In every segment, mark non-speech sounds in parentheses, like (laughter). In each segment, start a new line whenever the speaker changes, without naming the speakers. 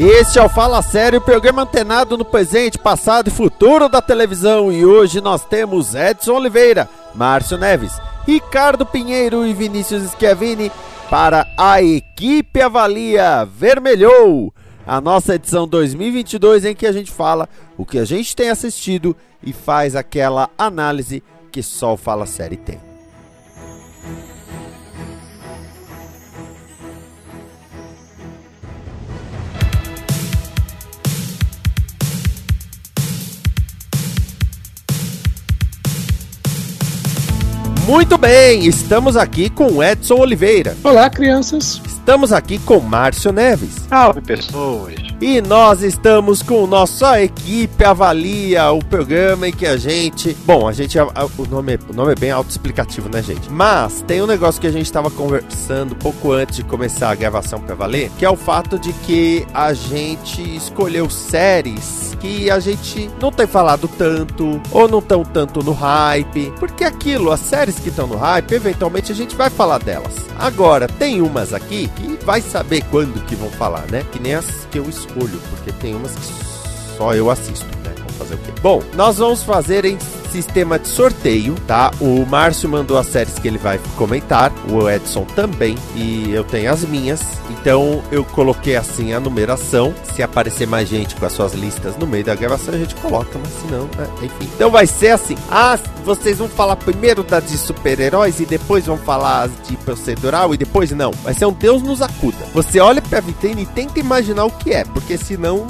Este é o Fala Sério, programa antenado no presente, passado e futuro da televisão. E hoje nós temos Edson Oliveira, Márcio Neves, Ricardo Pinheiro e Vinícius Schiavini para a equipe Avalia Vermelhou. A nossa edição 2022 em que a gente fala o que a gente tem assistido e faz aquela análise que só o Fala Série tem. Muito bem, estamos aqui com Edson Oliveira.
Olá, crianças.
Estamos aqui com Márcio Neves.
Salve, pessoas.
E nós estamos com nossa equipe avalia o programa em que a gente, bom, a gente o nome, o nome é bem autoexplicativo, né, gente? Mas tem um negócio que a gente estava conversando pouco antes de começar a gravação para valer, que é o fato de que a gente escolheu séries que a gente não tem falado tanto ou não estão tanto no hype, porque aquilo, as séries que estão no hype, eventualmente a gente vai falar delas. Agora, tem umas aqui que vai saber quando que vão falar, né? Que nem as que eu escolho, porque tem umas que só eu assisto, né? Vamos fazer o quê? Bom, nós vamos fazer em sistema de sorteio, tá? O Márcio mandou as séries que ele vai comentar, o Edson também, e eu tenho as minhas. Então eu coloquei assim a numeração. Se aparecer mais gente com as suas listas no meio da gravação, a gente coloca, mas se não, né? enfim. Então vai ser assim: ah, vocês vão falar primeiro das de super-heróis e depois vão falar de procedural e depois não. Vai ser um Deus nos acuda. Você olha pra vitrine e tenta imaginar o que é, porque senão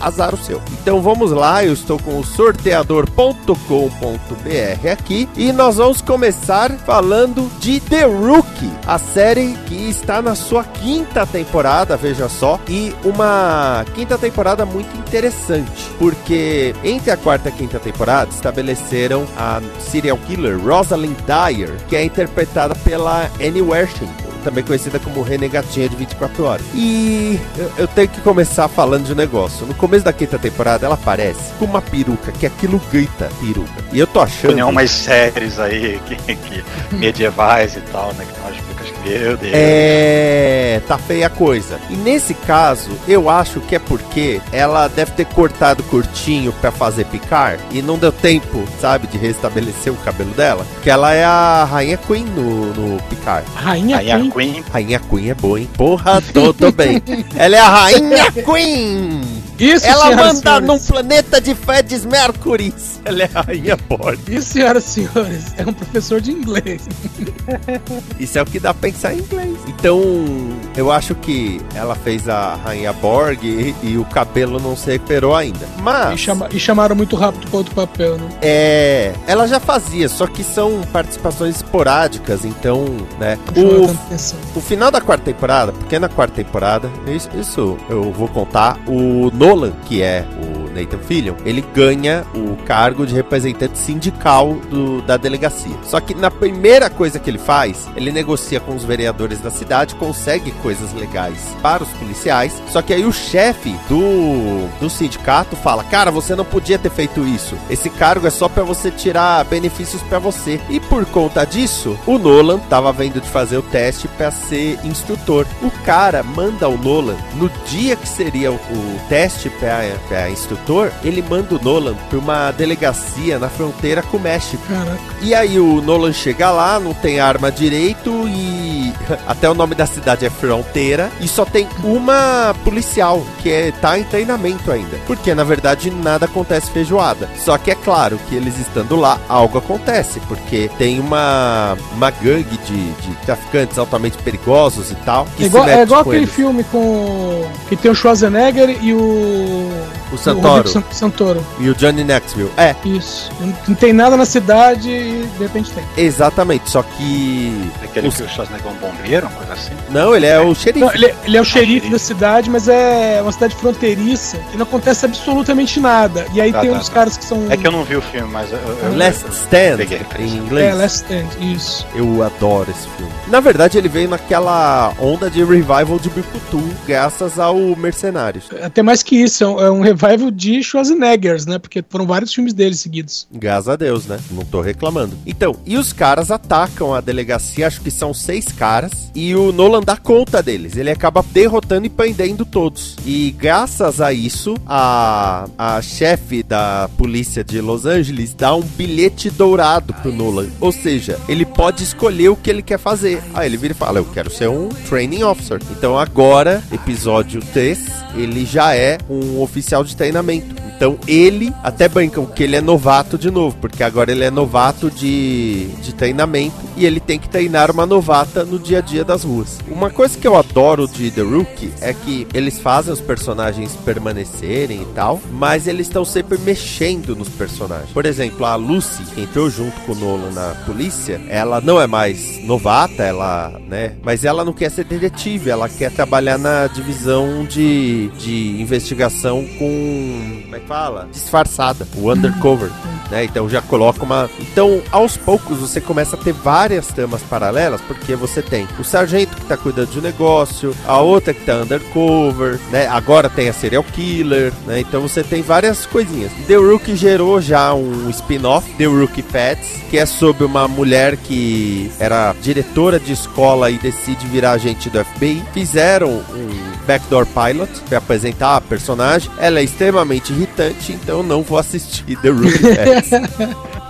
azar o seu. Então vamos lá, eu estou com o sorteador.com.br aqui e nós vamos começar falando de The Rookie, a série que está na sua quinta temporada, veja só, e uma quinta temporada muito interessante, porque entre a quarta e a quinta temporada estabeleceram a serial killer Rosalind Dyer, que é interpretada pela Annie Wershing também conhecida como Renegatinha de 24 horas. E eu, eu, tenho que começar falando de um negócio. No começo da quinta temporada, ela aparece com uma peruca, que aquilo grita peruca. E eu tô achando.
Tem umas séries aí que, que (laughs) medievais e tal, né? Que tem umas meu Deus.
É. Tá feia a coisa. E nesse caso, eu acho que é porque ela deve ter cortado curtinho para fazer picar e não deu tempo, sabe, de restabelecer o cabelo dela. Porque ela é a Rainha Queen no, no picar.
Rainha, Rainha Queen.
Queen. Rainha Queen é boa, hein? Porra, tô, tô bem. (laughs) ela é a Rainha Queen! Isso, Ela manda num planeta de Fedes Mercury. Ela é a Rainha Borg.
Isso, senhoras e senhores, é um professor de inglês.
Isso é o que dá pra pensar em inglês. Então, eu acho que ela fez a Rainha Borg e, e o cabelo não se recuperou ainda. Mas.
E, chama, e chamaram muito rápido para outro papel, né?
É. Ela já fazia, só que são participações esporádicas, então, né? O, o final da quarta temporada, porque na quarta temporada, isso, isso eu vou contar, o Nolan, que é o Nathan Fillion, ele ganha o cargo de representante sindical do, da delegacia. Só que na primeira coisa que ele faz, ele negocia com os vereadores da cidade, consegue coisas legais para os policiais. Só que aí o chefe do, do sindicato fala: Cara, você não podia ter feito isso. Esse cargo é só para você tirar benefícios para você. E por conta disso, o Nolan tava vendo de fazer o teste para ser instrutor. O cara manda o Nolan no dia que seria o, o teste para instrutor ele manda o Nolan pra uma delegacia na fronteira com o México. Caraca. E aí o Nolan chega lá, não tem arma direito e (laughs) até o nome da cidade é Fronteira e só tem uma policial que é, tá em treinamento ainda. Porque na verdade nada acontece feijoada. Só que é claro que eles estando lá, algo acontece, porque tem uma, uma gangue de, de traficantes altamente perigosos e tal.
é igual, é igual aquele eles. filme com. que tem o Schwarzenegger e o.
O Santoro. Santoro.
Santoro.
E o Johnny Knoxville. É.
Isso. Não tem nada na cidade e de repente tem.
Exatamente, só que.
Aquele os... que o Schwarzenegger bombeiro, uma coisa assim?
Não, ele é o xerife. Não,
ele, ele, é o xerife da cidade, mas é uma cidade fronteiriça e não acontece absolutamente nada. E aí tá, tem tá, uns tá. caras que são.
É que eu não vi o filme, mas. Eu,
eu, Last Stand, em inglês.
É, Last Stand, isso.
Eu adoro esse filme. Na verdade, ele veio naquela onda de revival de Bikutu, graças ao Mercenários.
Até mais que isso, é um é revival de Schwarzeneggers, né? Porque foram vários filmes dele seguidos.
Graças a Deus, né? Não tô reclamando. Então, e os caras atacam a delegacia, acho que são seis caras, e o Nolan dá conta deles. Ele acaba derrotando e prendendo todos. E graças a isso, a, a chefe da polícia de Los Angeles dá um bilhete dourado pro Nolan. Ou seja, ele pode escolher o que ele quer fazer. Aí ele vira e fala: Eu quero ser um training officer. Então agora, episódio 3, ele já é um oficial de treinamento. Então ele até brincam que ele é novato de novo, porque agora ele é novato de, de treinamento e ele tem que treinar uma novata no dia a dia das ruas. Uma coisa que eu adoro de The Rookie é que eles fazem os personagens permanecerem e tal, mas eles estão sempre mexendo nos personagens. Por exemplo, a Lucy, que entrou junto com o Nolan na polícia, ela não é mais novata, ela, né? Mas ela não quer ser detetive, ela quer trabalhar na divisão de, de investigação com. Como é que fala? Disfarçada, o undercover. Né? Então já coloca uma. Então, aos poucos, você começa a ter várias tramas paralelas, porque você tem o sargento que tá cuidando de um negócio, a outra que tá undercover, né? Agora tem a serial killer, né? Então você tem várias coisinhas. The Rookie gerou já um spin-off, The Rookie Pets, que é sobre uma mulher que era diretora de escola e decide virar agente do FBI. Fizeram um Backdoor Pilot para apresentar a personagem. Ela é extremamente irritante, então não vou assistir The Rookie (laughs) Pets.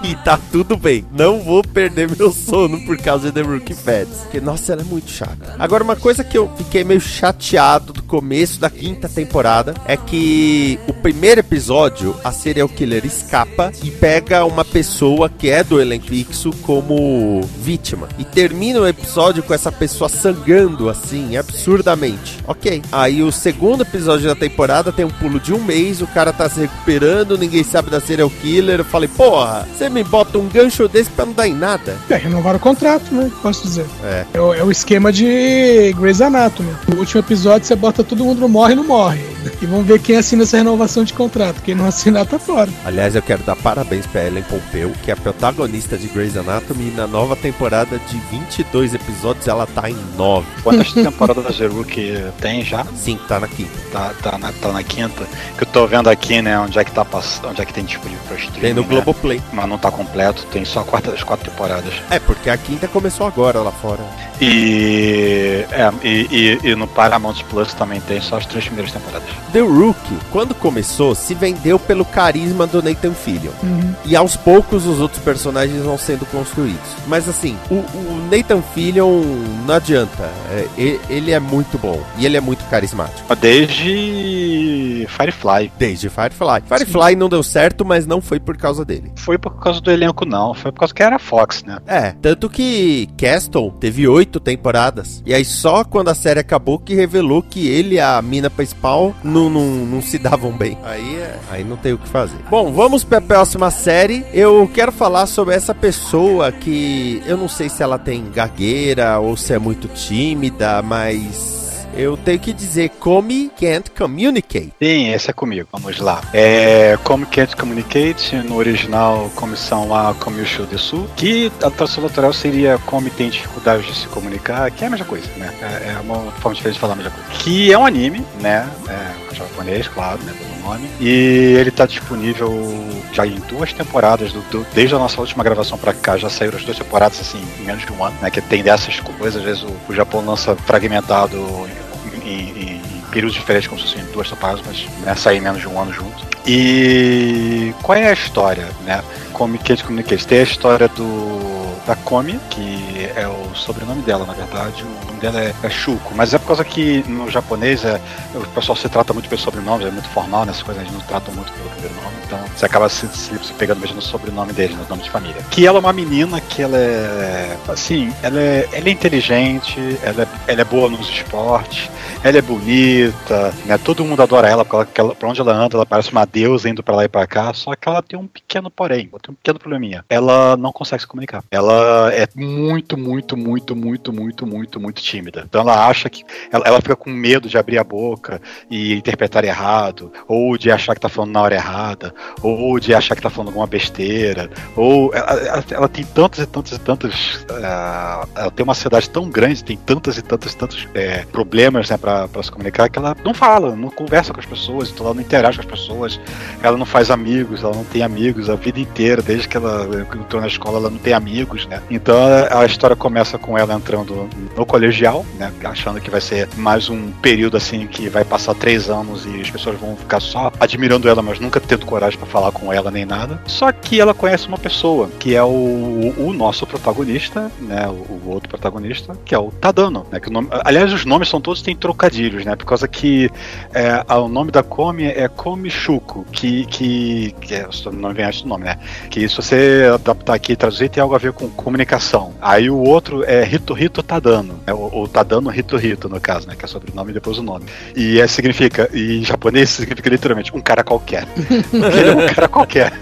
E tá tudo bem. Não vou perder meu sono por causa de The Rookie Feds. Porque, nossa, ela é muito chata. Agora, uma coisa que eu fiquei meio chateado do começo da quinta temporada é que o primeiro episódio, a serial killer escapa e pega uma pessoa que é do elenco fixo como vítima. E termina o episódio com essa pessoa sangrando assim, absurdamente. Ok. Aí o segundo episódio da temporada tem um pulo de um mês, o cara tá se recuperando, ninguém sabe da serial killer. Eu falei, porra, você me bota um gancho desse pra não dar em nada.
É, renovar o contrato, né? Posso dizer. É. É, o, é o esquema de Grey's Anatomy. No último episódio você bota todo mundo morre e não morre. E vamos ver quem assina essa renovação de contrato. Quem não assinar tá fora.
Aliás, eu quero dar parabéns pra Ellen Pompeu, que é a protagonista de Grey's Anatomy. E na nova temporada de 22 episódios, ela tá em 9.
Quantas temporadas da Zeru que tem já?
Sim, tá na quinta.
Tá, tá, na, tá na quinta. Que eu tô vendo aqui, né, onde é que tá passando, onde é que tem disponível pra streaming.
Tem no né? Globoplay.
Mas não tá completo, tem só a quarta das quatro temporadas.
É, porque a quinta começou agora lá fora.
E, é, e, e, e no Paramount Plus também tem só as três primeiras temporadas.
The Rookie, quando começou, se vendeu pelo carisma do Nathan Fillion. Uhum. E aos poucos os outros personagens vão sendo construídos. Mas assim, o, o Nathan Fillion não adianta. É, ele é muito bom. E ele é muito carismático.
Desde Firefly.
Desde Firefly. Firefly Sim. não deu certo, mas não foi por causa dele.
Foi por causa do elenco, não. Foi por causa que era Fox, né?
É. Tanto que Castle teve oito temporadas. E aí só quando a série acabou que revelou que ele e a mina principal não, não, não se davam bem. Aí, é, aí não tem o que fazer. Bom, vamos para a próxima série. Eu quero falar sobre essa pessoa que eu não sei se ela tem gagueira ou se é muito tímida, mas eu tenho que dizer Come Can't Communicate.
Sim, esse é comigo. Vamos lá. É Come Can't Communicate, no original comissão lá Comissão de Sul, que a tradução natural seria Come tem dificuldades de se comunicar, que é a mesma coisa, né? É, é uma forma diferente de falar a mesma coisa. Que é um anime, né? É japonês, claro, né? Pelo nome. E ele tá disponível já em duas temporadas, do, do, desde a nossa última gravação pra cá, já saíram as duas temporadas, assim, em menos de um ano, né? Que tem dessas coisas, às vezes o, o Japão lança fragmentado em, em, períodos diferentes, como se fossem duas temporadas, mas né, sair menos de um ano junto. E qual é a história, né? Communicate Communicate. Tem a história do da Komi, que é o sobrenome dela, na verdade. O nome dela é, é Shuko, mas é por causa que no japonês é, o pessoal se trata muito pelo sobrenome, é muito formal nessas coisas, a gente não trata muito pelo primeiro nome, então você acaba se, se pegando mesmo no sobrenome dele, no nome de família. Que ela é uma menina que ela é. Assim, ela é, ela é inteligente, ela é, ela é boa nos esportes, ela é bonita, né? Todo mundo adora ela, porque ela, pra onde ela anda, ela parece uma deusa indo para lá e para cá. Só que ela tem um pequeno porém, tem um pequeno probleminha. Ela não consegue se comunicar. Ela é muito, muito, muito, muito, muito, muito, muito tímida. Então ela acha que. Ela, ela fica com medo de abrir a boca e interpretar errado, ou de achar que tá falando na hora errada, ou de achar que tá falando alguma besteira, ou ela, ela, tem tantas e tantas e tantas. Uh, ela tem uma ansiedade tão grande, tem tantas e tantas e tantos é, problemas né, para se comunicar que ela não fala, não conversa com as pessoas, então ela não interage com as pessoas, ela não faz amigos, ela não tem amigos a vida inteira, desde que ela entrou na escola, ela não tem amigos, né? Então a, a história começa com ela entrando no colegial, né? Achando que vai ser mais um período assim que vai passar três anos e as pessoas vão ficar só admirando ela, mas nunca tendo coragem para falar com ela nem nada. Só que ela conhece uma pessoa, que é o, o nosso protagonista, né? O, o, outro protagonista, que é o Tadano, né? Que o nome, aliás, os nomes são todos têm trocadilhos, né? Por causa que é, o nome da Komi é Komi Shuko, que, que, que é, o nome vem antes do nome, né? Que se você adaptar aqui e traduzir, tem algo a ver com comunicação. Aí o outro é Rito Rito Tadano, né? o, o Tadano Rito Rito, no caso, né? Que é sobrenome e depois o nome. E é, significa, em japonês significa literalmente um cara qualquer. (laughs) Ele é um cara qualquer.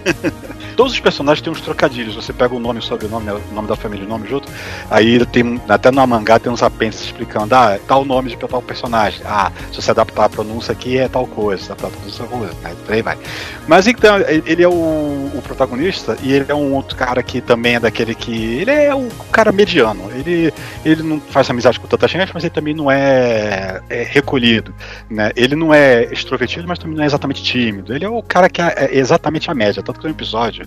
Todos os personagens têm uns trocadilhos. Você pega o nome, o sobrenome, o nome da família, o nome junto. Aí tem, até no mangá tem uns apêndices explicando, ah, tal nome de tal personagem. Ah, se você adaptar a pronúncia aqui é tal coisa, se adaptar a pronúncia é coisa. Aí, aí vai. Mas então, ele é o, o, protagonista e ele é um outro cara que também é daquele que. Ele é um cara mediano. Ele, ele não faz amizade com tanta gente, mas ele também não é, é recolhido. Né? Ele não é extrovertido, mas também não é exatamente tímido. Ele é o cara que é, é exatamente a média. Tanto que tem um episódio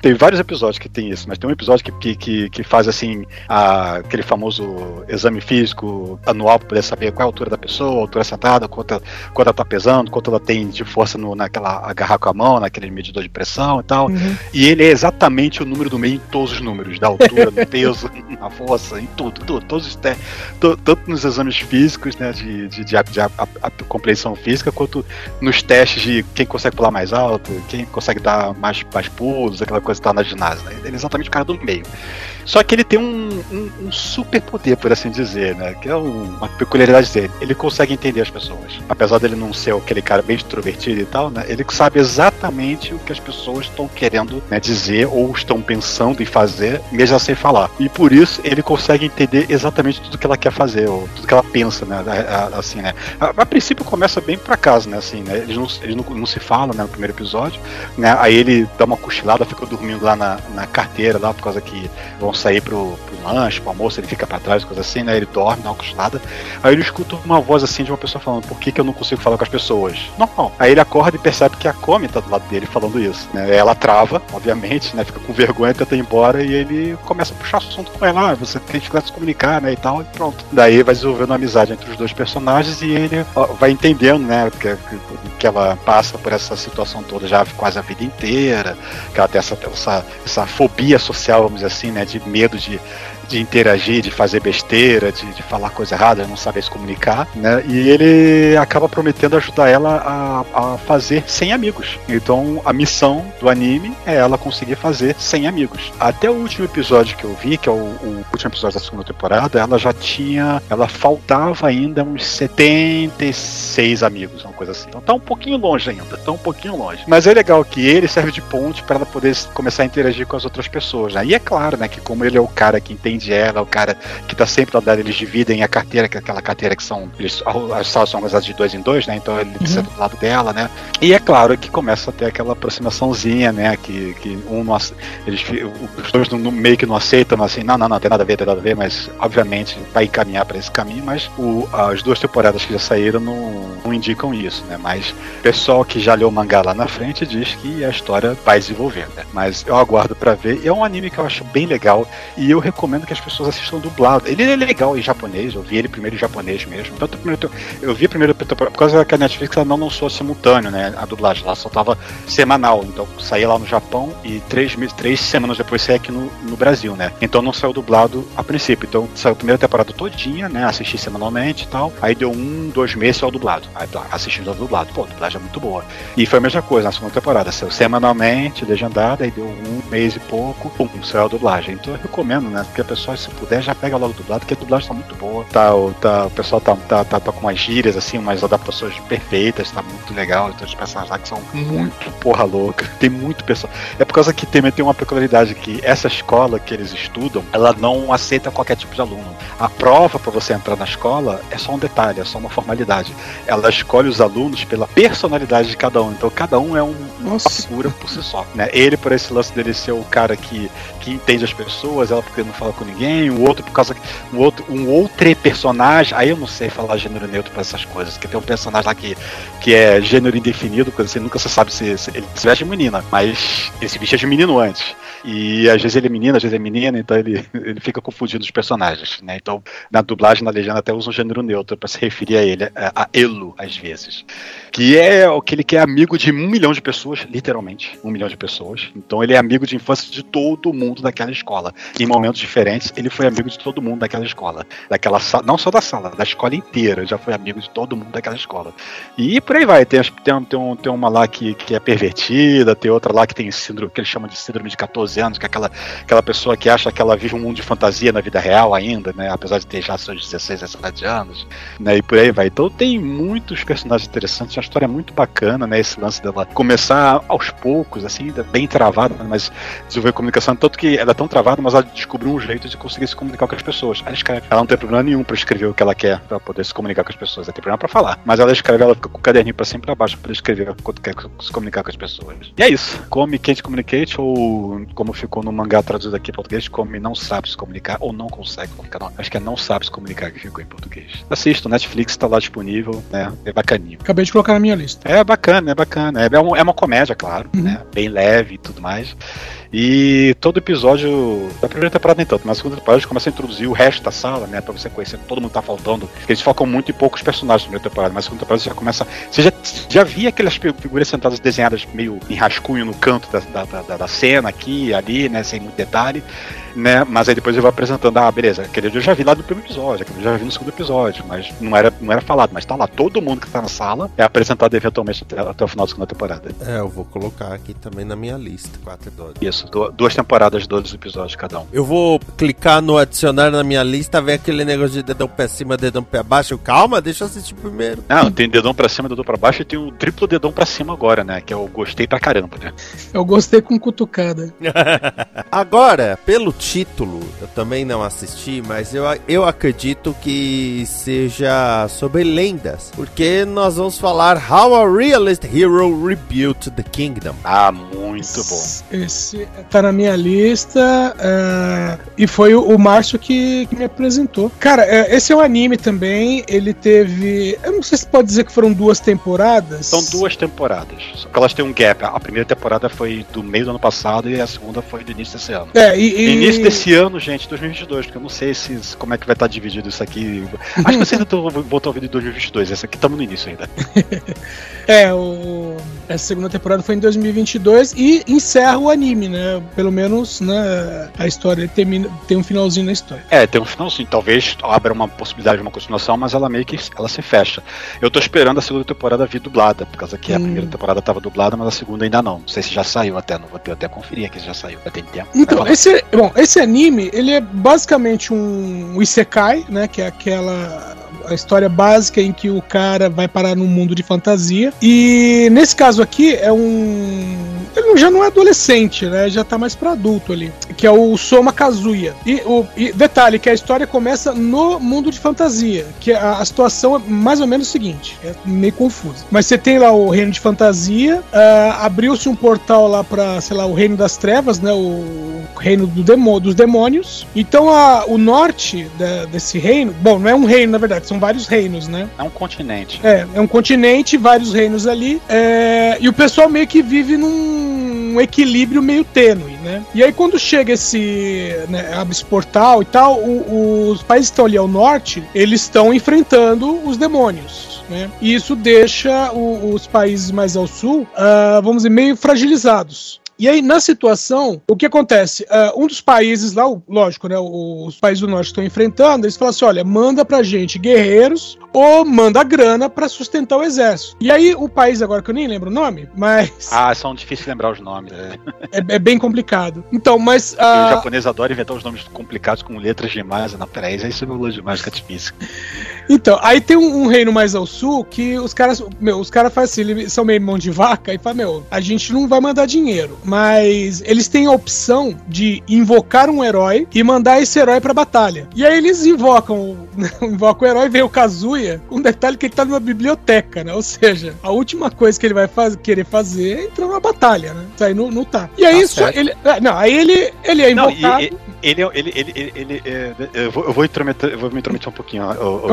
tem vários episódios que tem isso, mas tem um episódio que, que, que, faz assim a, aquele famoso exame físico anual para poder saber qual é a altura da pessoa, a altura sentada, quanto, quanto ela tá pesando, quanto ela tem de força no, naquela agarrar com a mão, naquele medidor de pressão e tal. Uhum. E ele é exatamente o número do meio em todos os números, da altura, no peso, (laughs) na força, em tudo, tudo, todos os te, to, tanto nos exames físicos, né, de, de, de, de, de a, a, a compreensão física, quanto nos testes de quem consegue pular mais alto, quem consegue dar mais, mais pulo pulos, aquela coisa que tá na ginásio. Né? Ele é exatamente o cara do meio. Só que ele tem um, um, um super poder, por assim dizer, né? Que é um, uma peculiaridade dele. Ele consegue entender as pessoas. Apesar dele não ser aquele cara bem extrovertido e tal, né? Ele sabe exatamente o que as pessoas estão querendo né, dizer ou estão pensando em fazer, mesmo sem falar. E por isso ele consegue entender exatamente tudo que ela quer fazer, ou tudo que ela pensa, né? Assim, né? A, a princípio começa bem por acaso, né? Assim, né? Eles, não, eles não, não se falam, né? No primeiro episódio, né? Aí ele dá uma cochilada, fica dormindo lá na, na carteira, lá, por causa que vão sair pro, pro lanche, pro almoço, ele fica para trás, coisa assim, né? Ele dorme, dá uma. Aí ele escuta uma voz assim de uma pessoa falando: Por que, que eu não consigo falar com as pessoas? Normal. Aí ele acorda e percebe que a Come tá do lado dele falando isso. Né? Ela trava, obviamente, né? Fica com vergonha, tenta ir embora e ele começa a puxar assunto com ela. Ah, você tem que se comunicar, né? E tal, e pronto. Daí vai desenvolvendo uma amizade entre os dois personagens e ele vai entendendo, né? Que, que, ela passa por essa situação toda já quase a vida inteira, que ela tem essa, essa, essa fobia social, vamos dizer assim, né? De medo de de interagir, de fazer besteira, de, de falar coisa errada, não saber se comunicar, né? E ele acaba prometendo ajudar ela a, a fazer sem amigos. Então a missão do anime é ela conseguir fazer sem amigos. Até o último episódio que eu vi, que é o, o último episódio da segunda temporada, ela já tinha, ela faltava ainda uns 76 amigos, uma coisa assim. Então tá um pouquinho longe ainda, tá um pouquinho longe. Mas é legal que ele serve de ponte para ela poder começar a interagir com as outras pessoas. Né? E é claro, né, que como ele é o cara que entende de ela, o cara que tá sempre ao lado, eles dividem a carteira, que é aquela carteira que são. Eles, as salas são organizadas de dois em dois, né? Então ele uhum. senta do lado dela, né? E é claro que começa a ter aquela aproximaçãozinha, né? Que, que um não, eles, os dois no, meio que não aceitam, assim, não, não, não, tem nada a ver, tem nada a ver, mas obviamente vai encaminhar para esse caminho, mas o, as duas temporadas que já saíram não, não indicam isso, né? Mas o pessoal que já leu o mangá lá na frente diz que a história vai desenvolver, né? Mas eu aguardo para ver. E é um anime que eu acho bem legal e eu recomendo que as pessoas assistam dublado. Ele é legal em japonês, eu vi ele primeiro em japonês mesmo. Tanto primeiro, eu vi primeiro por causa que a Netflix ela não lançou simultâneo, né? A dublagem, ela só tava semanal. Então saía lá no Japão e três, três semanas depois saía aqui no, no Brasil, né? Então não saiu dublado a princípio. Então saiu a primeira temporada todinha, né? Assisti semanalmente e tal. Aí deu um, dois meses saiu dublado. Aí tá, assistindo dublado. Pô, a dublagem é muito boa. E foi a mesma coisa na segunda temporada. Saiu semanalmente, legendada, aí deu um mês e pouco, pum, saiu a dublagem. Então eu recomendo, né? Porque a pessoa, se puder, já pega logo dublado, porque a dublagem tá muito boa. Tá, o, tá, o pessoal tá, tá, tá, tá com umas gírias, assim, umas adaptações perfeitas, tá muito legal. Então os personagens lá que são muito porra louca. (laughs) Tem muito pessoal. É por causa que também tem uma peculiaridade que essa escola que eles estudam, ela não aceita qualquer tipo de aluno. A prova para você entrar na escola é só um detalhe, é só uma formalidade. Ela escolhe os alunos pela personalidade de cada um. Então cada um é um, uma figura por si só. Né? Ele, por esse lance dele ser o cara que, que entende as pessoas, ela porque não fala com ninguém, o outro por causa um outro, um outro personagem, aí eu não sei falar gênero neutro para essas coisas, que tem um personagem lá que, que é gênero indefinido, coisa assim, nunca se sabe se, se ele se veste menina, mas esse bicho é de menino antes. E às vezes ele é menino, às vezes é menina, então ele, (laughs) ele fica confundindo os personagens, né? Então, na dublagem, na legenda, até usa um gênero neutro para se referir a ele, a, a Elo, às vezes. Que é aquele que é amigo de um milhão de pessoas, literalmente, um milhão de pessoas. Então ele é amigo de infância de todo mundo daquela escola. Em momentos diferentes, ele foi amigo de todo mundo daquela escola. Daquela não só da sala, da escola inteira, já foi amigo de todo mundo daquela escola. E por aí vai, tem, tem, tem, tem uma lá que, que é pervertida, tem outra lá que tem síndrome, que eles chamam de síndrome de 14 anos, que é aquela, aquela pessoa que acha que ela vive um mundo de fantasia na vida real ainda, né? Apesar de ter já seus 16, 17 anos, né? E por aí vai. Então tem muitos personagens interessantes, uma história muito bacana, né? Esse lance dela começar aos poucos, assim, bem travada, mas desenvolver comunicação, tanto que ela é tão travada, mas ela descobriu um jeito de conseguir se comunicar com as pessoas. Ela escreve. Ela não tem problema nenhum para escrever o que ela quer, para poder se comunicar com as pessoas. Ela tem problema para falar. Mas ela escreve, ela fica com o caderninho para cima e pra baixo para escrever quando quer se comunicar com as pessoas. E é isso. Come Can't Communicate, ou como ficou no mangá traduzido aqui em português, come não sabe se comunicar, ou não consegue comunicar. Não, acho que é não sabe se comunicar que ficou em português. Assisto, Netflix tá lá disponível, né? É bacaninho.
Acabei de colocar na minha lista.
É bacana, é bacana. É, uma, é uma comédia, claro, uhum. né? Bem leve e tudo mais. E todo episódio, da primeira temporada nem tanto, mas na segunda temporada começa a introduzir o resto da sala, né? Pra você conhecer todo mundo tá faltando. Eles focam muito em poucos personagens na primeira temporada, mas na segunda temporada você já começa. Você já, já via aquelas figuras sentadas desenhadas meio em rascunho no canto da, da, da, da cena, aqui ali, né? Sem muito detalhe né? Mas aí depois ele vai apresentando, ah, beleza, aquele eu já vi lá no primeiro episódio, aquele eu já vi no segundo episódio, mas não era, não era falado, mas tá lá, todo mundo que tá na sala é apresentado eventualmente até, até o final da segunda temporada.
É, eu vou colocar aqui também na minha lista, quatro episódios.
Isso, duas temporadas, 12 episódios cada um.
Eu vou clicar no adicionar na minha lista, ver aquele negócio de dedão pra cima, dedão pra baixo. Calma, deixa eu assistir primeiro.
Não, tem dedão pra cima, dedão pra baixo e tem o triplo dedão pra cima agora, né? Que é o gostei pra caramba, né?
Eu gostei com cutucada. (laughs)
agora, pelo título, eu também não assisti, mas eu, eu acredito que seja sobre lendas, porque nós vamos falar How a Realist Hero Rebuilt the Kingdom.
Ah, muito bom.
Esse tá na minha lista uh, e foi o, o Márcio que, que, me apresentou. Cara, uh, esse é um anime também, ele teve, eu não sei se pode dizer que foram duas temporadas.
São duas temporadas, só que elas têm um gap. A primeira temporada foi do meio do ano passado e a segunda foi do início desse ano.
É, e, e...
Início desse ano, gente, 2022, porque eu não sei se, como é que vai estar dividido isso aqui. Acho que vocês (laughs) ainda vão estar ouvindo em 2022, essa aqui estamos no início ainda. (laughs)
é, o, essa segunda temporada foi em 2022 e encerra o anime, né? Pelo menos né, a história termina, tem um finalzinho na história.
É, tem um finalzinho. Talvez abra uma possibilidade de uma continuação, mas ela meio que ela se fecha. Eu tô esperando a segunda temporada vir dublada, por causa que hum. a primeira temporada tava dublada, mas a segunda ainda não. Não sei se já saiu até, não vou ter até conferir aqui se já saiu, vai ter tempo.
Então, esse, bom, esse anime, ele é basicamente um, um Isekai, né? Que é aquela a história básica em que o cara vai parar num mundo de fantasia. E nesse caso aqui é um. Ele já não é adolescente, né? Já tá mais pra adulto ali. Que é o Soma Kazuya. E, o, e detalhe, que a história começa no mundo de fantasia. Que a, a situação é mais ou menos o seguinte: é meio confuso. Mas você tem lá o reino de fantasia, uh, abriu-se um portal lá pra, sei lá, o reino das trevas, né? O reino do demo, dos demônios. Então a, o norte da, desse reino, bom, não é um reino na verdade, são vários reinos, né?
É um continente.
É, é um continente, vários reinos ali. É, e o pessoal meio que vive num um equilíbrio meio tênue, né? E aí quando chega esse né, Portal e tal, o, os países que estão ali ao norte, eles estão enfrentando os demônios. Né? E isso deixa o, os países mais ao sul, uh, vamos dizer, meio fragilizados. E aí, na situação, o que acontece? Uh, um dos países lá, lógico, né? Os países do norte estão enfrentando, eles falam assim: olha, manda pra gente guerreiros ou manda grana para sustentar o exército. E aí, o país, agora que eu nem lembro o nome, mas.
Ah, são difíceis de lembrar os nomes.
É, é, é bem complicado. Então, mas.
Uh... O japonês adora inventar os nomes complicados com letras demais. Não, peraí, isso é demais, fica difícil.
Então, aí tem um, um, reino mais ao sul que os caras, meu, os caras fazem assim, eles são meio mão de vaca e falam, meu, a gente não vai mandar dinheiro, mas eles têm a opção de invocar um herói e mandar esse herói pra batalha. E aí eles invocam, (laughs) invocam o herói, vem o Kazuya, com um detalhe que ele tá numa biblioteca, né? Ou seja, a última coisa que ele vai faz, querer fazer é entrar numa batalha, né? Isso aí não, não tá. E aí, tá só, ele, é, não, aí ele, ele é invocado. Não,
ele, ele, ele, ele, ele, é, eu, vou, eu, vou intrometer, eu vou me intrometer um pouquinho,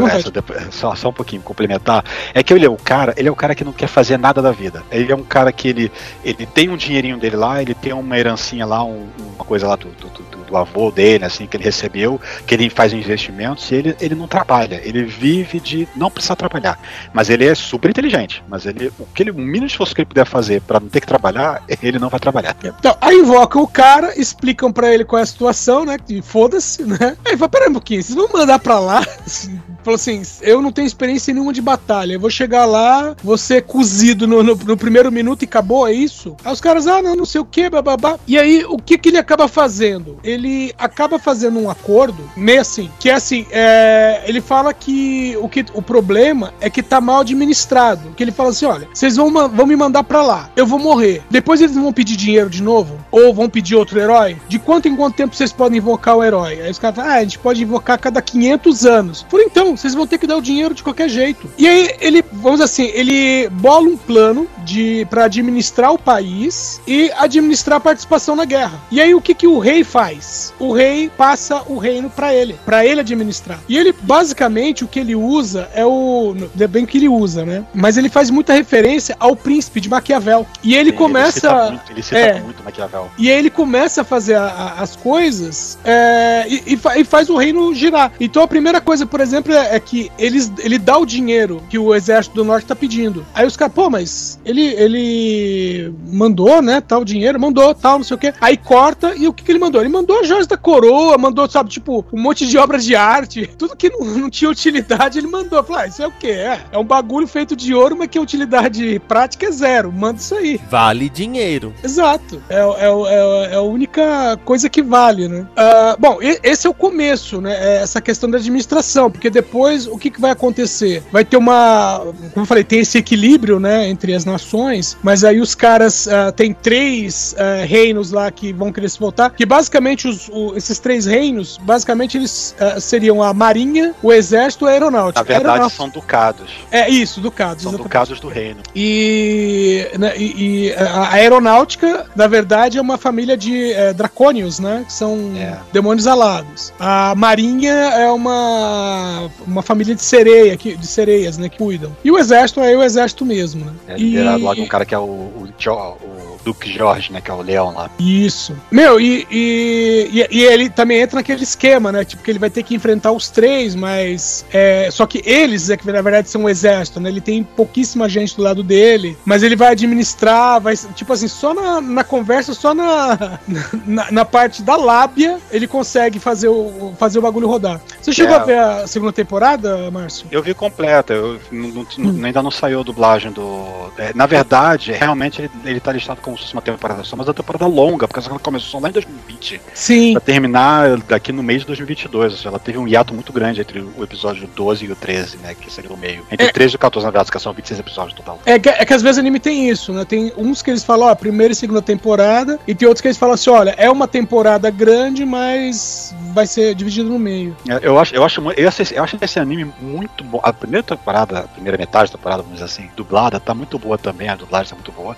essa, só, só um pouquinho, complementar. É que ele é o cara, ele é o cara que não quer fazer nada da vida. Ele é um cara que ele, ele tem um dinheirinho dele lá, ele tem uma herancinha lá, um, uma coisa lá do, do, do, do, avô dele, assim, que ele recebeu, que ele faz investimentos, e ele, ele não trabalha. Ele vive de não precisar trabalhar. Mas ele é super inteligente. Mas ele, o, que ele, o mínimo esforço que ele puder fazer para não ter que trabalhar, ele não vai trabalhar.
Então, aí invocam o cara, explicam para ele qual é a situação né? Foda-se, né? Aí fala, peraí um pouquinho, vocês vão mandar pra lá? (laughs) Falou assim: eu não tenho experiência nenhuma de batalha. Eu vou chegar lá, ser cozido no, no, no primeiro minuto e acabou, é isso? Aí os caras, ah, não, não sei o que, bababá. E aí, o que que ele acaba fazendo? Ele acaba fazendo um acordo, meio assim, que é assim, é, ele fala que o, que o problema é que tá mal administrado. Que ele fala assim: olha, vocês vão, vão me mandar pra lá, eu vou morrer. Depois eles vão pedir dinheiro de novo? Ou vão pedir outro herói? De quanto em quanto tempo vocês podem podem invocar o herói? Aí os caras falam, ah, a gente pode invocar a cada 500 anos. Por então, vocês vão ter que dar o dinheiro de qualquer jeito. E aí ele, vamos assim, ele bola um plano de para administrar o país e administrar a participação na guerra. E aí o que que o rei faz? O rei passa o reino para ele, para ele administrar. E ele basicamente o que ele usa é o, é bem que ele usa, né? Mas ele faz muita referência ao príncipe de Maquiavel. E ele Sim, começa ele cita muito, ele cita é, muito Maquiavel. E aí ele começa a fazer a, a, as coisas é, e, e, faz o reino girar. Então a primeira coisa, por exemplo, é, é, que eles, ele dá o dinheiro que o exército do norte tá pedindo. Aí os caras, pô, mas ele, ele mandou, né, tal dinheiro, mandou, tal, não sei o quê. Aí corta e o que, que ele mandou? Ele mandou as joias da coroa, mandou, sabe, tipo, um monte de obras de arte, (laughs) tudo que não, não tinha utilidade, ele mandou. Falei, ah, isso é o quê? É, é um bagulho feito de ouro, mas que a utilidade prática é zero. Manda isso aí.
Vale dinheiro.
Exato. É, é, é, é a única coisa que vale, né? Uh, bom, esse é o começo, né? É essa questão da administração, porque depois o que, que vai acontecer? Vai ter uma. Como eu falei, tem esse equilíbrio, né? Entre as nações, mas aí os caras. Uh, tem três uh, reinos lá que vão querer se voltar, que basicamente os, o, esses três reinos, basicamente eles seriam a marinha, o exército e a aeronáutica.
Na verdade,
aeronáutica.
são ducados.
É isso, ducados.
São exatamente. ducados do reino.
E, né, e, e, a aeronáutica, na verdade, é uma família de é, dracônios, né? Que são. É. Demônios alados. A Marinha é uma, uma família de sereia, que, de sereias, né, que cuidam. E o exército é o exército mesmo, né?
É liderado e... lá de um cara que é o, o, o Duke Jorge, né? Que é o leão lá.
Isso. Meu, e, e, e, ele também entra naquele esquema, né? Tipo, que ele vai ter que enfrentar os três, mas. É, só que eles, é que na verdade são um exército, né? Ele tem pouquíssima gente do lado dele, mas ele vai administrar, vai. Tipo assim, só na, na conversa, só (laughs) na, na, na parte da lábia, ele consegue fazer o, fazer o bagulho rodar. Você chegou é. a ver a segunda temporada, Márcio?
Eu vi completa, eu, não, não, hum. ainda não saiu a dublagem do. É, na verdade, realmente ele, ele tá listado como como se fosse uma temporada só, mas é uma temporada longa, porque ela começou lá em 2020.
Sim.
Pra terminar daqui no mês de 2022. Ou seja, ela teve um hiato muito grande entre o episódio 12 e o 13, né? Que seria o meio. Entre é, 13 e 14, na verdade, que são 26 episódios total.
É que, é que às vezes o anime tem isso, né? Tem uns que eles falam, ó, primeira e segunda temporada, e tem outros que eles falam assim, olha, é uma temporada grande, mas vai ser dividido no meio.
É, eu acho, eu acho, eu acho, eu acho esse anime muito bom. A primeira temporada, a primeira metade da temporada, vamos dizer assim, dublada, tá muito boa também, a dublagem tá muito boa.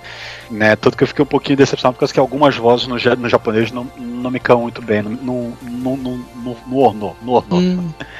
Né? Tanto que eu fiquei um pouquinho decepcionado porque que algumas vozes no, no japonês não, não me caem muito bem, no, no, no, no, no, no orno. No orno. Hum. (laughs)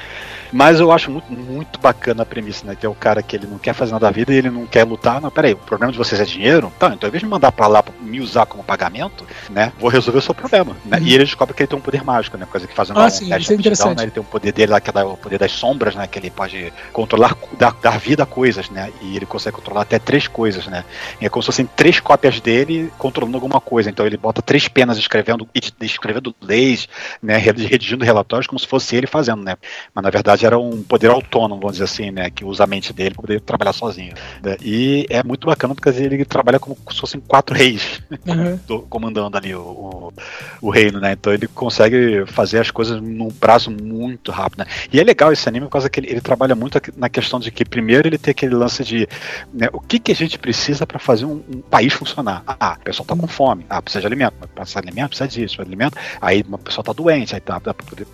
Mas eu acho muito, muito bacana a premissa, né? Que é o cara que ele não quer fazer nada da vida e ele não quer lutar. Não, peraí, o problema de vocês é dinheiro? Tá, então ao invés de me mandar pra lá pra me usar como pagamento, né? Vou resolver o seu problema. Né? Uhum. E ele descobre que ele tem um poder mágico, né? Coisa que fazendo
ah, um sim, teste
é né? Ele tem um poder dele lá, que é o poder das sombras, né? Que ele pode controlar, dar, dar vida a coisas, né? E ele consegue controlar até três coisas, né? E é como se fossem três cópias dele controlando alguma coisa. Então ele bota três penas escrevendo, escrevendo leis, né? Redigindo relatórios como se fosse ele fazendo, né? Mas na verdade era um poder autônomo, vamos dizer assim, né? Que usa a mente dele para poder trabalhar sozinho. Né? E é muito bacana porque ele trabalha como se fossem quatro reis uhum. (laughs) comandando ali o, o, o, reino, né? Então ele consegue fazer as coisas num prazo muito rápido, né? E é legal esse anime por causa que ele, ele trabalha muito na questão de que primeiro ele tem aquele lance de né, o que, que a gente precisa para fazer um, um, país funcionar. Ah, o pessoal tá com fome, ah, precisa de alimento, precisa de alimento, precisa disso, de alimento, aí o pessoal tá doente, aí tá,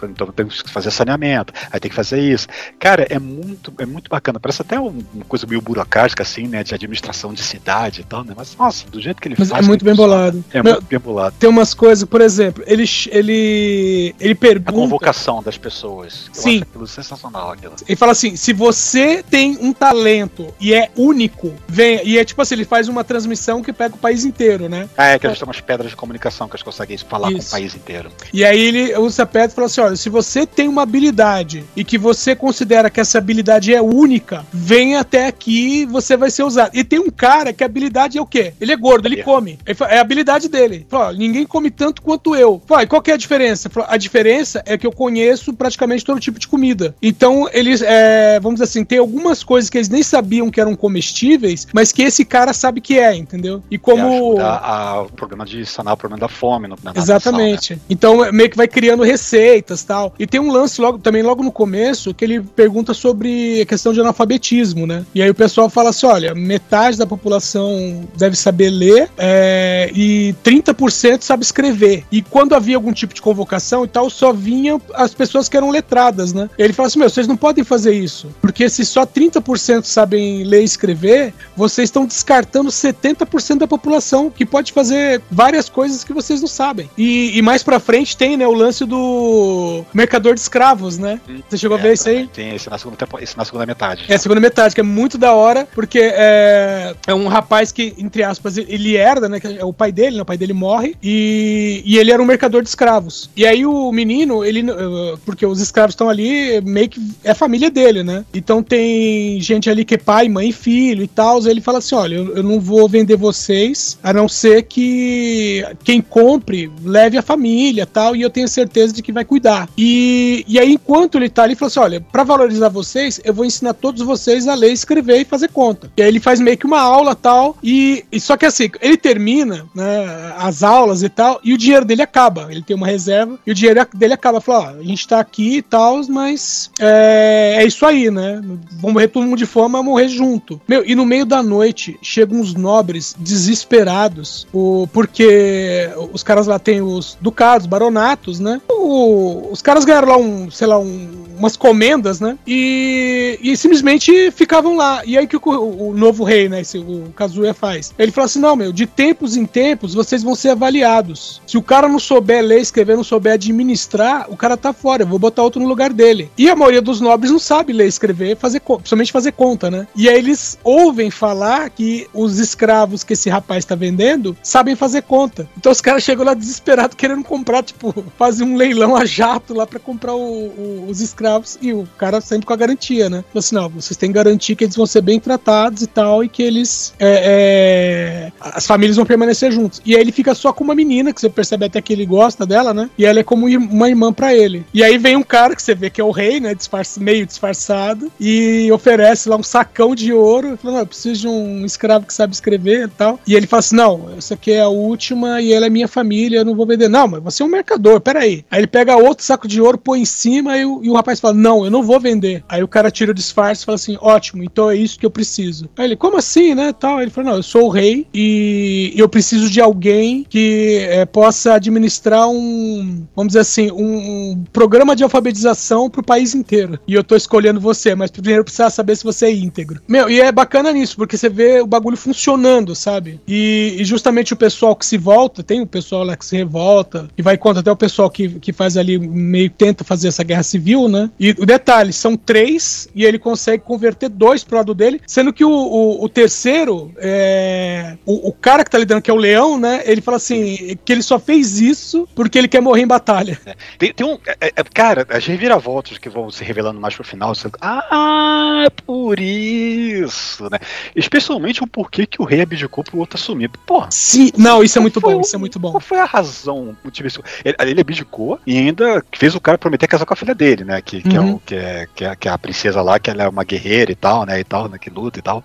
então tem que fazer saneamento, aí tem que fazer isso. Cara, é muito, é muito bacana, parece até uma coisa meio burocrática assim, né, de administração de cidade e tal, né? Mas nossa, do jeito que ele
Mas
faz.
É muito bem bolado.
É muito bem bolado.
Tem umas coisas, por exemplo, ele ele ele pergunta a
convocação das pessoas.
Eu Sim. acho
aquilo sensacional aquilo.
Ele fala assim: se você tem um talento e é único, vem e é tipo assim, ele faz uma transmissão que pega o país inteiro, né?
Ah, é que eles têm umas pedras de comunicação que eles conseguem falar Isso. com o país inteiro.
E aí ele usa a pedra e fala assim: olha, se você tem uma habilidade e que você considera que essa habilidade é única, vem até aqui, você vai ser usado. E tem um cara que a habilidade é o quê? Ele é gordo, ele é. come. é a habilidade dele. Fala, ninguém come tanto quanto eu. Fala, qual que é a diferença? Fala, a diferença é que eu conheço praticamente todo tipo de comida. Então, eles, é, vamos dizer assim, tem algumas coisas que eles nem sabiam que eram comestíveis, mas que esse cara sabe que é, entendeu? E como.
A, o programa de sanar o problema da fome no
Exatamente. né? Então, meio que vai criando receitas tal. E tem um lance logo, também logo no começo que ele pergunta sobre a questão de analfabetismo, né? E aí o pessoal fala assim: olha, metade da população deve saber ler é, e 30% sabe escrever. E quando havia algum tipo de convocação e tal, só vinham as pessoas que eram letradas, né? E ele fala assim: meu, vocês não podem fazer isso. Porque se só 30% sabem ler e escrever, vocês estão descartando 70% da população que pode fazer várias coisas que vocês não sabem. E, e mais pra frente tem, né, o lance do mercador de escravos, né? Hum, Você chegou é, a ver isso aí?
Tem, esse na, segunda, esse na segunda metade.
É, a segunda metade, que é muito da hora, porque é, é um rapaz que, entre aspas, ele herda, né? Que é o pai dele, né? O pai dele morre e, e ele era um mercador de escravos. E aí o menino, ele. Porque os escravos estão ali, meio que é família dele, né? Então tem gente ali que é pai, mãe filho e tal. Ele fala assim: olha, eu, eu não vou vender vocês, a não ser que quem compre leve a família tal, e eu tenho certeza de que vai cuidar. E, e aí, enquanto ele tá ali, ele fala assim: olha, para valorizar vocês, eu vou ensinar todos vocês a ler, escrever e fazer conta. E aí ele faz meio que uma aula tal, e, e só que assim, ele termina né, as aulas e tal, e o dinheiro dele acaba. Ele tem uma reserva, e o dinheiro dele acaba. Fala: ó, a gente tá aqui e tal, mas é, é isso aí, né? Vamos morrer todo mundo de fome, mas morrer junto. Meu, e no meio da noite chegam uns nobres desesperados, o, porque os caras lá têm os ducados, baronatos, né? O, os caras ganharam lá um, sei lá, um, umas comendas, né? E, e simplesmente ficavam lá. E aí que o, o novo rei, né? Esse, o Kazuya faz. Ele fala assim: não, meu, de tempos em tempos vocês vão ser avaliados. Se o cara não souber ler, escrever, não souber administrar, o cara tá fora. Eu vou botar outro no lugar dele. E a maioria dos nobres não sabe ler, escrever, fazer principalmente fazer conta, né? E aí eles ouvem falar que os escravos que esse rapaz tá vendendo sabem fazer conta. Então os caras chegam lá desesperados querendo comprar, tipo, (laughs) fazer um leilão a jato lá para comprar o, o, os escravos. E o cara sempre com a garantia, né? Falou assim: não, vocês têm garantia que eles vão ser bem tratados e tal, e que eles. É, é, as famílias vão permanecer juntos. E aí ele fica só com uma menina, que você percebe até que ele gosta dela, né? E ela é como uma irmã para ele. E aí vem um cara que você vê que é o rei, né? Disfarce, meio disfarçado, e oferece lá um sacão de ouro. Não, eu preciso de um escravo que sabe escrever e tal. E ele fala assim: não, essa aqui é a última e ela é minha família, eu não vou vender. Não, mas você é um mercador, peraí. Aí ele pega outro saco de ouro, põe em cima e o, e o rapaz fala: não, eu não vou vender. Aí o cara tira o disfarce e fala assim: ótimo, então é isso que eu preciso. Aí ele, como assim, né? Tal. Ele fala: não, eu sou o rei e eu preciso de alguém que é, possa administrar um, vamos dizer assim, um, um programa de alfabetização pro país inteiro. E eu tô escolhendo você, mas primeiro eu preciso saber se você é íntegro. Meu, e é bacana nisso, porque você vê o bagulho funcionando, sabe? E, e justamente o pessoal que se volta, tem o pessoal lá que se revolta, e vai contra até o pessoal que, que faz ali, meio tenta fazer essa guerra civil, né? E o detalhe, são três e ele consegue converter dois pro lado dele, sendo que o, o, o terceiro, é, o, o, cara que tá lidando, que é o leão, né? Ele fala assim, que ele só fez isso porque ele quer morrer em batalha.
É. Tem, tem, um. É, é, cara, as reviravoltas que vão se revelando mais pro final, você, ah, por isso, né? Especialmente o porquê que o rei abdicou pro outro assumir. Porra.
Sim, não, isso é muito bom, isso é muito bom.
Qual foi a razão? Ele, ele abdicou e ainda fez o cara prometer casar com a filha dele, né? Que, que, uhum. é, o, que, é, que, é, que é a princesa lá, que ela é uma guerreira e tal, né? E tal, né? Que luta e tal.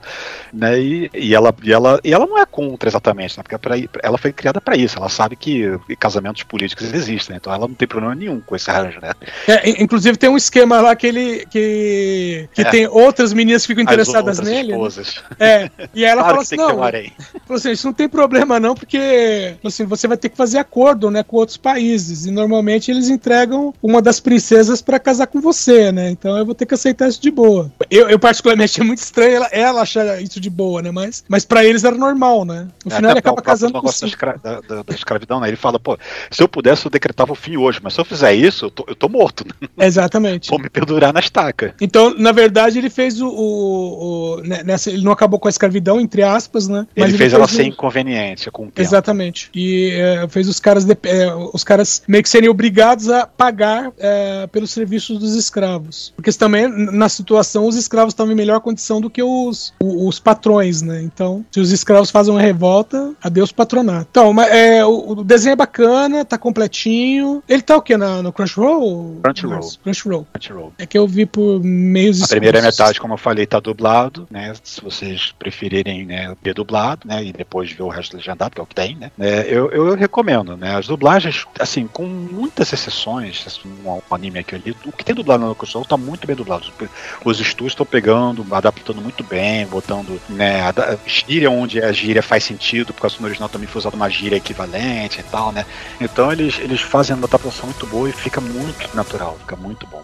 Né? E, e, ela, e, ela, e ela não é contra exatamente, né? Porque é pra, ela foi criada para isso. Ela sabe que casamentos políticos existem, então ela não tem problema nenhum com esse arranjo, né?
É, inclusive tem um esquema lá que ele que, que é. tem outras meninas que ficam interessadas nele. Né? É, e ela (laughs) claro fala assim, não, falou assim, isso não tem problema não, porque assim, você vai ter que fazer acordo, né, com outros países e normalmente eles entregam uma das princesas para casar com você, né? Então eu vou ter que aceitar isso de boa. Eu, eu particularmente achei muito estranho ela, ela achar isso de boa, né? Mas, mas para eles era normal, né? No é, final ele acaba casando com
negócio da, da, da, escravidão, né? Ele fala, pô, se eu pudesse eu decretava o fim hoje, mas se eu fizer isso, eu tô, eu tô morto. Né? (laughs)
Exatamente.
Vou me perdurar na estaca.
Então, na verdade, ele fez o, o, o né, nessa, ele não acabou com a escravidão entre aspas, né?
Mas ele, ele fez ela ser inconveniente com o
tempo. Exatamente. E é, fez os caras de, é, os caras meio que serem obrigados a pagar é, pelos serviços dos escravos, porque também na situação os escravos estavam em melhor condição do que os, os patrões, né? Então, se os escravos fazem uma revolta, adeus patronato. Então, mas, é, o, o, desenho é bacana, tá completinho. Ele tá o que na no Crunchyroll?
Crunchyroll.
Crunchyroll. Crunchyroll. É que eu vi por meios
A primeira metade, como eu falei, tá dublado, né? Se vocês preferirem, né, ver dublado, né, e depois ver o resto legendado, que é o que tem, né? É, eu, eu recomendo, né? As dublagens, assim, com muitas exceções, assim, um, um anime aqui ali, o que tem dublado no Crunchyroll tá muito bem dublado. Os estúdios estão pegando, adaptando muito bem, botando, né, gíria onde a gíria faz sentido, porque no original também foi usada uma gíria equivalente e tal, né? Então eles, eles fazem uma adaptação muito boa e fica muito natural, fica muito bom.